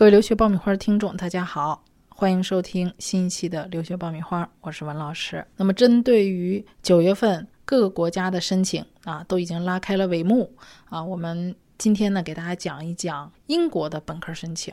各位留学爆米花的听众，大家好，欢迎收听新一期的留学爆米花，我是文老师。那么，针对于九月份各个国家的申请啊，都已经拉开了帷幕啊，我们今天呢，给大家讲一讲英国的本科申请。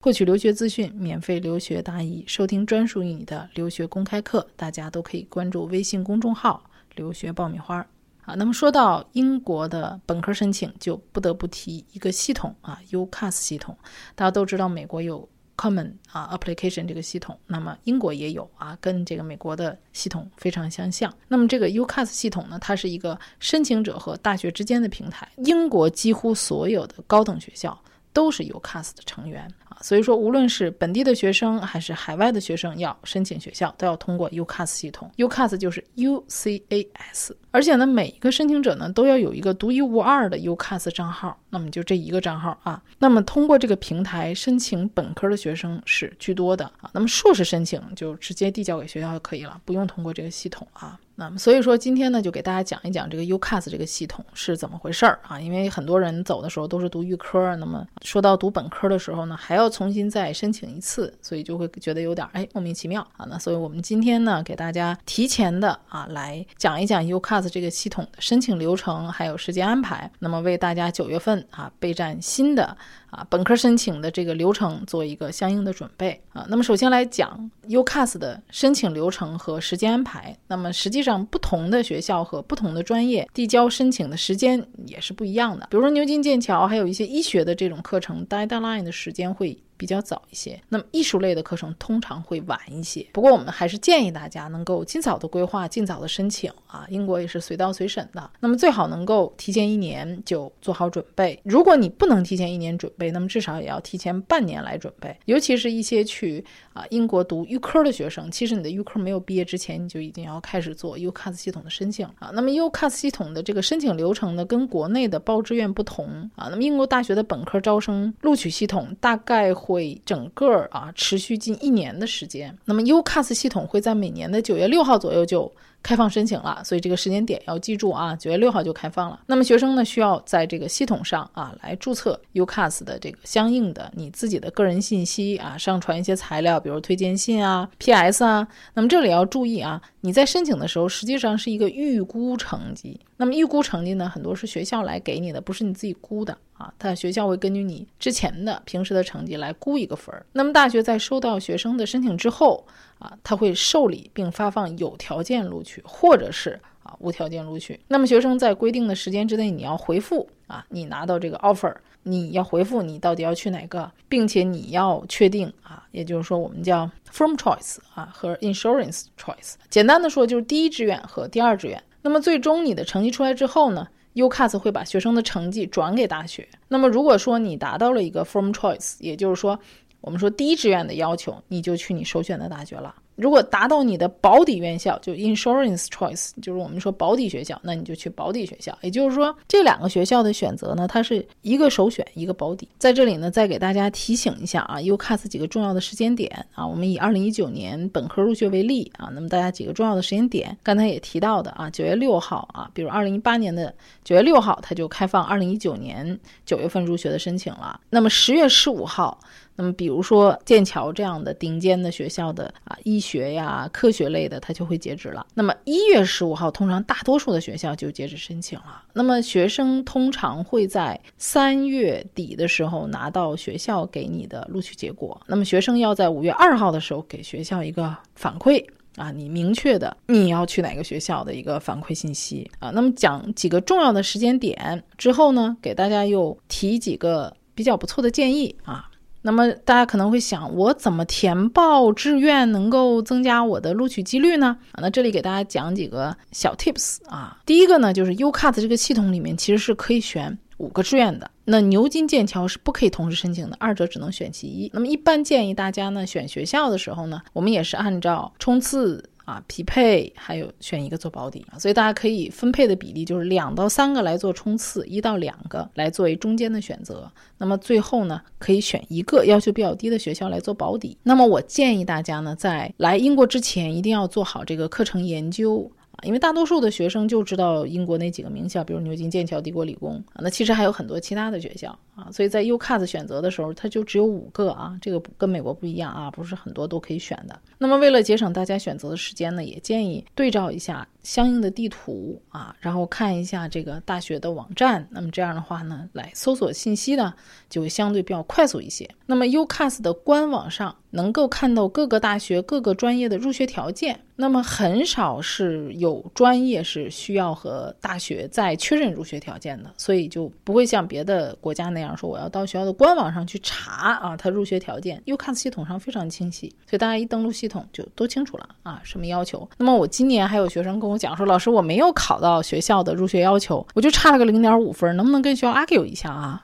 获取留学资讯，免费留学答疑，收听专属于你的留学公开课，大家都可以关注微信公众号“留学爆米花”啊。那么说到英国的本科申请，就不得不提一个系统啊，UCAS 系统。大家都知道，美国有 Common 啊 Application 这个系统，那么英国也有啊，跟这个美国的系统非常相像。那么这个 UCAS 系统呢，它是一个申请者和大学之间的平台。英国几乎所有的高等学校都是 UCAS 的成员。所以说，无论是本地的学生还是海外的学生，要申请学校都要通过 UCAS 系统。UCAS 就是 UCAS，而且呢，每一个申请者呢都要有一个独一无二的 UCAS 账号。那么就这一个账号啊。那么通过这个平台申请本科的学生是居多的啊。那么硕士申请就直接递交给学校就可以了，不用通过这个系统啊。那么所以说今天呢，就给大家讲一讲这个 UCAS 这个系统是怎么回事儿啊？因为很多人走的时候都是读预科，那么说到读本科的时候呢，还要重新再申请一次，所以就会觉得有点哎莫名其妙啊。那所以我们今天呢，给大家提前的啊来讲一讲 UCAS 这个系统的申请流程还有时间安排，那么为大家九月份啊备战新的。啊，本科申请的这个流程做一个相应的准备啊。那么首先来讲 UCAS 的申请流程和时间安排。那么实际上，不同的学校和不同的专业递交申请的时间也是不一样的。比如说牛津、剑桥，还有一些医学的这种课程，deadline 的时间会。比较早一些，那么艺术类的课程通常会晚一些。不过我们还是建议大家能够尽早的规划，尽早的申请啊。英国也是随到随审的，那么最好能够提前一年就做好准备。如果你不能提前一年准备，那么至少也要提前半年来准备。尤其是一些去啊英国读预科的学生，其实你的预科没有毕业之前，你就已经要开始做 UCAS 系统的申请啊。那么 UCAS 系统的这个申请流程呢，跟国内的报志愿不同啊。那么英国大学的本科招生录取系统大概。会整个啊持续近一年的时间，那么 UCAS 系统会在每年的九月六号左右就。开放申请了，所以这个时间点要记住啊，九月六号就开放了。那么学生呢，需要在这个系统上啊来注册 UCAS 的这个相应的你自己的个人信息啊，上传一些材料，比如推荐信啊、PS 啊。那么这里要注意啊，你在申请的时候实际上是一个预估成绩。那么预估成绩呢，很多是学校来给你的，不是你自己估的啊。他学校会根据你之前的平时的成绩来估一个分儿。那么大学在收到学生的申请之后。啊，他会受理并发放有条件录取，或者是啊无条件录取。那么学生在规定的时间之内，你要回复啊，你拿到这个 offer，你要回复你到底要去哪个，并且你要确定啊，也就是说我们叫 firm choice 啊和 insurance choice。简单的说就是第一志愿和第二志愿。那么最终你的成绩出来之后呢，UCAS 会把学生的成绩转给大学。那么如果说你达到了一个 firm choice，也就是说。我们说第一志愿的要求，你就去你首选的大学了。如果达到你的保底院校，就 insurance choice，就是我们说保底学校，那你就去保底学校。也就是说，这两个学校的选择呢，它是一个首选，一个保底。在这里呢，再给大家提醒一下啊，UCAS 几个重要的时间点啊。我们以2019年本科入学为例啊，那么大家几个重要的时间点，刚才也提到的啊，九月六号啊，比如2018年的九月六号，它就开放2019年九月份入学的申请了。那么十月十五号。那么，比如说剑桥这样的顶尖的学校的啊，医学呀、科学类的，它就会截止了。那么一月十五号，通常大多数的学校就截止申请了。那么学生通常会在三月底的时候拿到学校给你的录取结果。那么学生要在五月二号的时候给学校一个反馈啊，你明确的你要去哪个学校的一个反馈信息啊。那么讲几个重要的时间点之后呢，给大家又提几个比较不错的建议啊。那么大家可能会想，我怎么填报志愿能够增加我的录取几率呢？啊，那这里给大家讲几个小 tips 啊。第一个呢，就是 UCAT 这个系统里面其实是可以选五个志愿的。那牛津、剑桥是不可以同时申请的，二者只能选其一。那么一般建议大家呢，选学校的时候呢，我们也是按照冲刺。啊，匹配还有选一个做保底啊，所以大家可以分配的比例就是两到三个来做冲刺，一到两个来作为中间的选择。那么最后呢，可以选一个要求比较低的学校来做保底。那么我建议大家呢，在来英国之前一定要做好这个课程研究。因为大多数的学生就知道英国那几个名校，比如牛津、剑桥、帝国理工啊，那其实还有很多其他的学校啊，所以在 UCAS 选择的时候，它就只有五个啊，这个跟美国不一样啊，不是很多都可以选的。那么为了节省大家选择的时间呢，也建议对照一下相应的地图啊，然后看一下这个大学的网站，那么这样的话呢，来搜索信息呢，就会相对比较快速一些。那么 UCAS 的官网上能够看到各个大学各个专业的入学条件。那么很少是有专业是需要和大学再确认入学条件的，所以就不会像别的国家那样说我要到学校的官网上去查啊，它入学条件 UCAS 系统上非常清晰，所以大家一登录系统就都清楚了啊，什么要求。那么我今年还有学生跟我讲说，老师我没有考到学校的入学要求，我就差了个零点五分，能不能跟学校 argue 一下啊？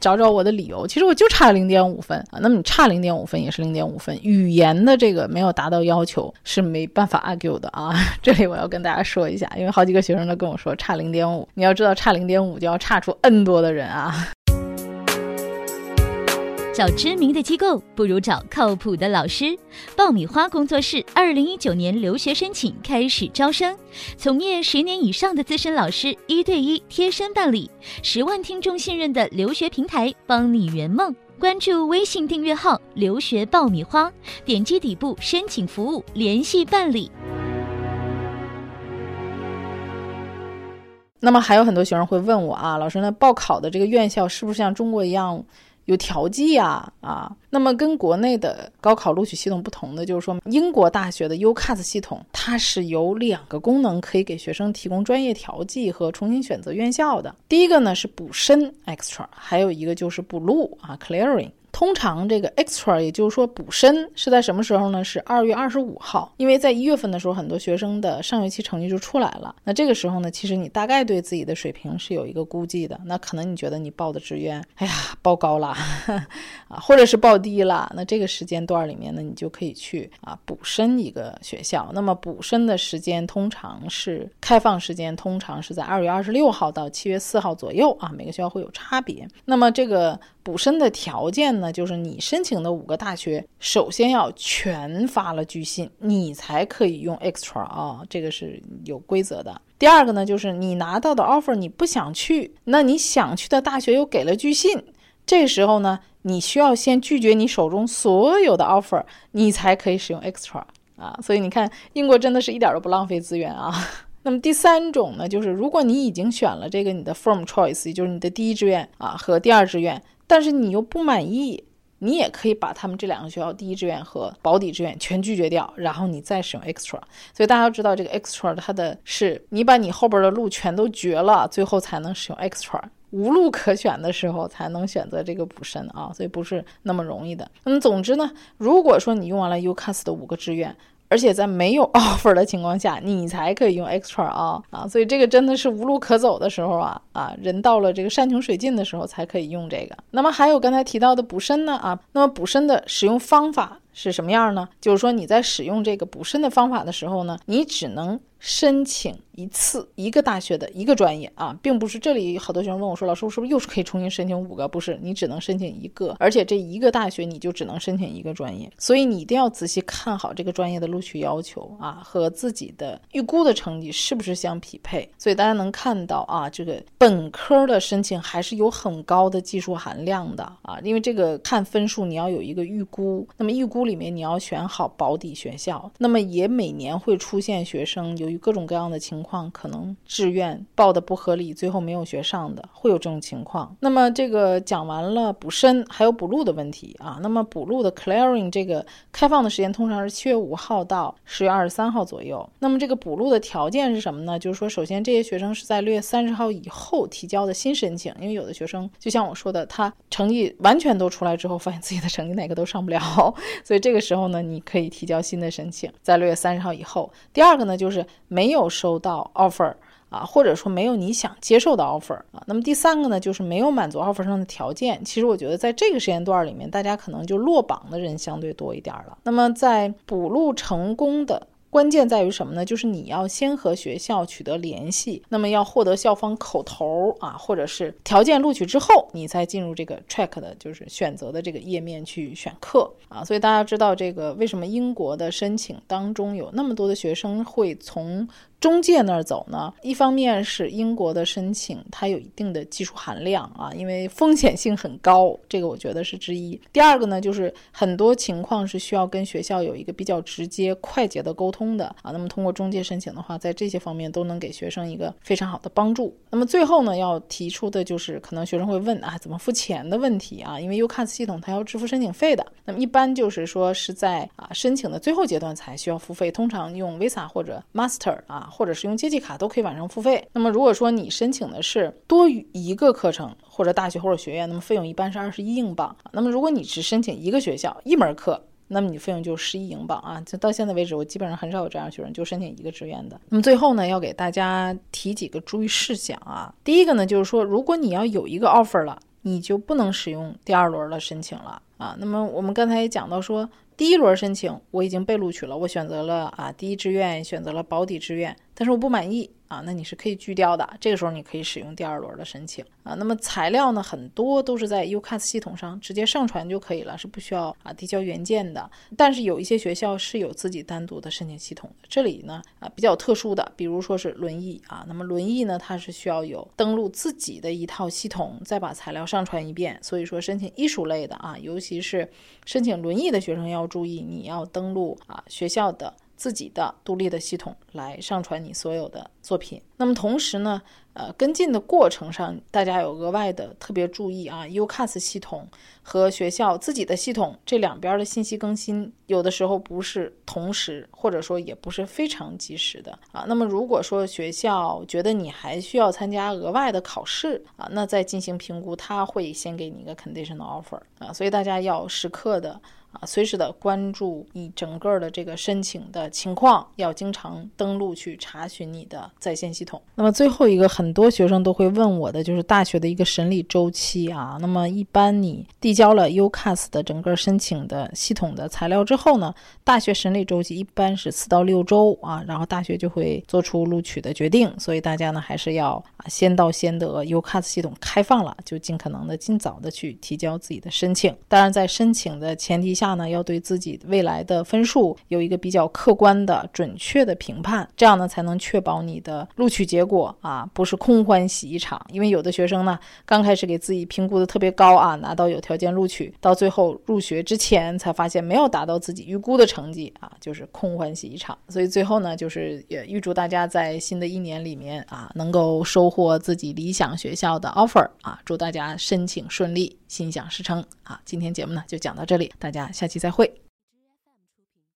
找找我的理由。其实我就差零点五分啊，那么你差零点五分也是零点五分，语言的这个没有达到要求是没。办法 argue 的啊，这里我要跟大家说一下，因为好几个学生都跟我说差零点五，你要知道差零点五就要差出 n 多的人啊。找知名的机构不如找靠谱的老师。爆米花工作室二零一九年留学申请开始招生，从业十年以上的资深老师一对一贴身办理，十万听众信任的留学平台，帮你圆梦。关注微信订阅号“留学爆米花”，点击底部申请服务联系办理。那么还有很多学生会问我啊，老师，那报考的这个院校是不是像中国一样？有调剂呀，啊，那么跟国内的高考录取系统不同的就是说，英国大学的 UCAS 系统，它是有两个功能可以给学生提供专业调剂和重新选择院校的。第一个呢是补申 extra，还有一个就是补录啊 clearing。通常这个 extra，也就是说补申是在什么时候呢？是二月二十五号，因为在一月份的时候，很多学生的上学期成绩就出来了。那这个时候呢，其实你大概对自己的水平是有一个估计的。那可能你觉得你报的志愿，哎呀，报高了 啊，或者是报低了。那这个时间段里面呢，你就可以去啊补申一个学校。那么补申的时间通常是开放时间，通常是在二月二十六号到七月四号左右啊，每个学校会有差别。那么这个。补申的条件呢，就是你申请的五个大学，首先要全发了拒信，你才可以用 extra 啊，这个是有规则的。第二个呢，就是你拿到的 offer 你不想去，那你想去的大学又给了拒信，这时候呢，你需要先拒绝你手中所有的 offer，你才可以使用 extra 啊。所以你看，英国真的是一点都不浪费资源啊。那么第三种呢，就是如果你已经选了这个你的 firm choice，也就是你的第一志愿啊和第二志愿。但是你又不满意，你也可以把他们这两个学校第一志愿和保底志愿全拒绝掉，然后你再使用 extra。所以大家要知道，这个 extra 它的是你把你后边的路全都绝了，最后才能使用 extra，无路可选的时候才能选择这个补申啊，所以不是那么容易的。那么总之呢，如果说你用完了 UCAS 的五个志愿，而且在没有 offer 的情况下，你才可以用 extra 啊啊，所以这个真的是无路可走的时候啊啊，人到了这个山穷水尽的时候才可以用这个。那么还有刚才提到的补申呢啊，那么补申的使用方法是什么样呢？就是说你在使用这个补申的方法的时候呢，你只能。申请一次一个大学的一个专业啊，并不是这里好多学生问我说，老师我是不是又是可以重新申请五个？不是，你只能申请一个，而且这一个大学你就只能申请一个专业，所以你一定要仔细看好这个专业的录取要求啊和自己的预估的成绩是不是相匹配。所以大家能看到啊，这个本科的申请还是有很高的技术含量的啊，因为这个看分数你要有一个预估，那么预估里面你要选好保底学校，那么也每年会出现学生由。于各种各样的情况，可能志愿报的不合理，最后没有学上的，会有这种情况。那么这个讲完了补申，还有补录的问题啊。那么补录的 clearing 这个开放的时间通常是七月五号到十月二十三号左右。那么这个补录的条件是什么呢？就是说，首先这些学生是在六月三十号以后提交的新申请，因为有的学生就像我说的，他成绩完全都出来之后，发现自己的成绩哪个都上不了，所以这个时候呢，你可以提交新的申请，在六月三十号以后。第二个呢，就是没有收到 offer 啊，或者说没有你想接受的 offer 啊。那么第三个呢，就是没有满足 offer 上的条件。其实我觉得在这个时间段里面，大家可能就落榜的人相对多一点了。那么在补录成功的。关键在于什么呢？就是你要先和学校取得联系，那么要获得校方口头啊，或者是条件录取之后，你再进入这个 track 的，就是选择的这个页面去选课啊。所以大家知道这个为什么英国的申请当中有那么多的学生会从。中介那儿走呢，一方面是英国的申请，它有一定的技术含量啊，因为风险性很高，这个我觉得是之一。第二个呢，就是很多情况是需要跟学校有一个比较直接、快捷的沟通的啊。那么通过中介申请的话，在这些方面都能给学生一个非常好的帮助。那么最后呢，要提出的就是可能学生会问啊，怎么付钱的问题啊？因为 UCAS 系统它要支付申请费的，那么一般就是说是在啊申请的最后阶段才需要付费，通常用 Visa 或者 Master 啊。或者是用借记卡都可以晚上付费。那么如果说你申请的是多于一个课程或者大学或者学院，那么费用一般是二十一英镑。那么如果你只申请一个学校一门课，那么你费用就十一英镑啊。就到现在为止，我基本上很少有这样学生就申请一个志愿的。那么最后呢，要给大家提几个注意事项啊。第一个呢，就是说如果你要有一个 offer 了，你就不能使用第二轮的申请了啊。那么我们刚才也讲到说。第一轮申请我已经被录取了，我选择了啊第一志愿，选择了保底志愿，但是我不满意。啊，那你是可以拒掉的。这个时候你可以使用第二轮的申请啊。那么材料呢，很多都是在 UCAS 系统上直接上传就可以了，是不需要啊递交原件的。但是有一些学校是有自己单独的申请系统的。这里呢啊比较特殊的，比如说是轮椅啊，那么轮椅呢它是需要有登录自己的一套系统，再把材料上传一遍。所以说申请艺术类的啊，尤其是申请轮椅的学生要注意，你要登录啊学校的。自己的独立的系统来上传你所有的作品。那么同时呢，呃，跟进的过程上，大家有额外的特别注意啊。UCAS 系统和学校自己的系统这两边的信息更新，有的时候不是同时，或者说也不是非常及时的啊。那么如果说学校觉得你还需要参加额外的考试啊，那再进行评估，他会先给你一个 conditional offer 啊。所以大家要时刻的。啊，随时的关注你整个的这个申请的情况，要经常登录去查询你的在线系统。那么最后一个，很多学生都会问我的就是大学的一个审理周期啊。那么一般你递交了 UCAS 的整个申请的系统的材料之后呢，大学审理周期一般是四到六周啊，然后大学就会做出录取的决定。所以大家呢还是要啊先到先得，UCAS 系统开放了就尽可能的尽早的去提交自己的申请。当然在申请的前提。下呢，要对自己未来的分数有一个比较客观的、准确的评判，这样呢才能确保你的录取结果啊不是空欢喜一场。因为有的学生呢，刚开始给自己评估的特别高啊，拿到有条件录取，到最后入学之前才发现没有达到自己预估的成绩啊，就是空欢喜一场。所以最后呢，就是也预祝大家在新的一年里面啊，能够收获自己理想学校的 offer 啊，祝大家申请顺利，心想事成啊。今天节目呢就讲到这里，大家。下期再会。